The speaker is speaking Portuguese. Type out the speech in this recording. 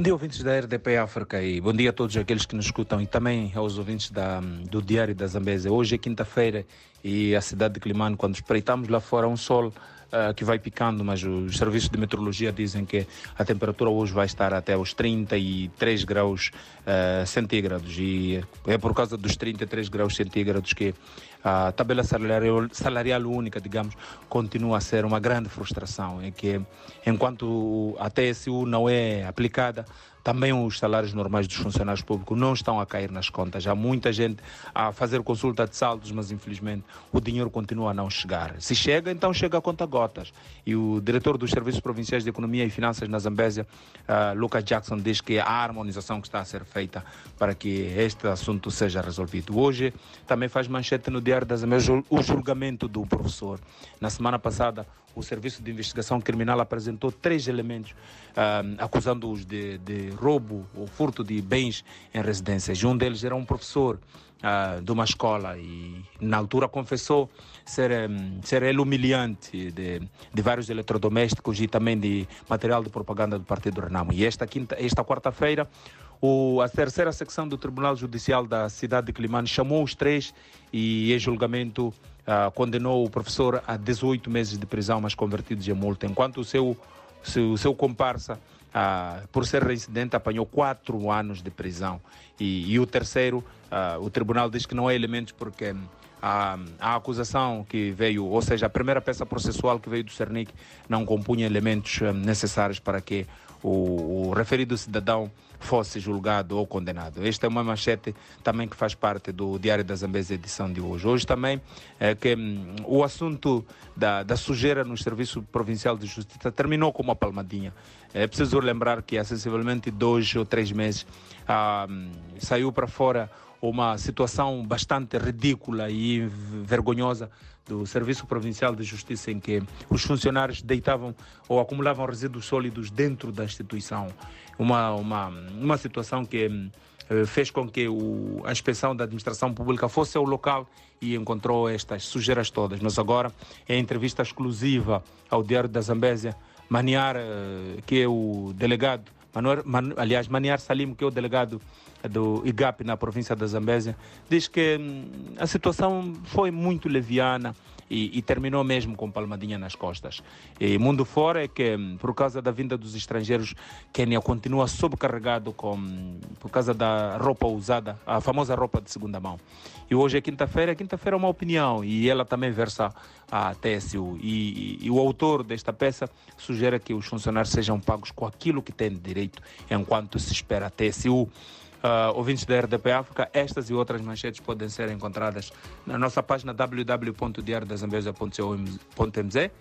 Bom dia, ouvintes da RDP África e bom dia a todos aqueles que nos escutam e também aos ouvintes da, do Diário da Zambésia. Hoje é quinta-feira e a cidade de Climano, quando espreitamos lá fora um sol uh, que vai picando, mas os serviços de meteorologia dizem que a temperatura hoje vai estar até os 33 graus uh, centígrados e é por causa dos 33 graus centígrados que a tabela salarial, salarial única, digamos, continua a ser uma grande frustração. É que enquanto a TSU não é aplicada, também os salários normais dos funcionários públicos não estão a cair nas contas. Há muita gente a fazer consulta de saldos, mas infelizmente o dinheiro continua a não chegar. Se chega, então chega a conta gotas. E o diretor dos Serviços Provinciais de Economia e Finanças na Zambésia, uh, Lucas Jackson, diz que há harmonização que está a ser feita para que este assunto seja resolvido. Hoje também faz manchete no Diário da Zambésia o julgamento do professor. Na semana passada, o Serviço de Investigação Criminal apresentou três elementos uh, acusando-os de, de, roubo ou furto de bens em residências. Um deles era um professor uh, de uma escola e, na altura, confessou ser, um, ser ele humilhante de, de, vários eletrodomésticos e também de material de propaganda do Partido Renamo. E esta, quinta, esta quarta-feira, a terceira secção do Tribunal Judicial da cidade de Climane chamou os três e, em julgamento, uh, condenou o professor a 18 meses de prisão, mas convertidos em multa, enquanto o seu, seu, seu comparsa, uh, por ser reincidente, apanhou quatro anos de prisão. E, e o terceiro, uh, o tribunal diz que não há elementos porque a, a, acusação que veio, ou seja, a primeira peça processual que veio do Cernic não compunha elementos necessários para que o, o referido cidadão fosse julgado ou condenado. Esta é uma manchete também que faz parte do Diário da Zambésia, edição de hoje. Hoje também é que hum, o assunto da, da sujeira no Serviço Provincial de Justiça terminou com uma palmadinha. É preciso lembrar que há sensivelmente dois ou três meses ah, saiu para fora uma situação bastante ridícula e vergonhosa do Serviço Provincial de Justiça em que os funcionários deitavam ou acumulavam resíduos sólidos dentro da instituição. Uma, uma, uma situação que eh, fez com que o, a inspeção da administração pública fosse ao local e encontrou estas sujeiras todas. Mas agora, em entrevista exclusiva ao Diário da Zambésia, Maniar, eh, que é o delegado, Manuel, Man, aliás, Maniar Salim, que é o delegado do IGAP na província da Zambésia, diz que hum, a situação foi muito leviana e, e, terminou mesmo com palmadinha nas costas. E mundo fora é que, hum, por causa da vinda dos estrangeiros, Quênia continua sobrecarregado com, por causa da roupa usada, a famosa roupa de segunda mão. E hoje é quinta-feira, quinta-feira é uma opinião e ela também versa a TSU. E, e, e, o autor desta peça sugere que os funcionários sejam pagos com aquilo que têm direito enquanto se espera a TSU uh, ouvintes da RDP África, estas e outras manchetes podem ser encontradas na nossa página www.diariodazambesa.mz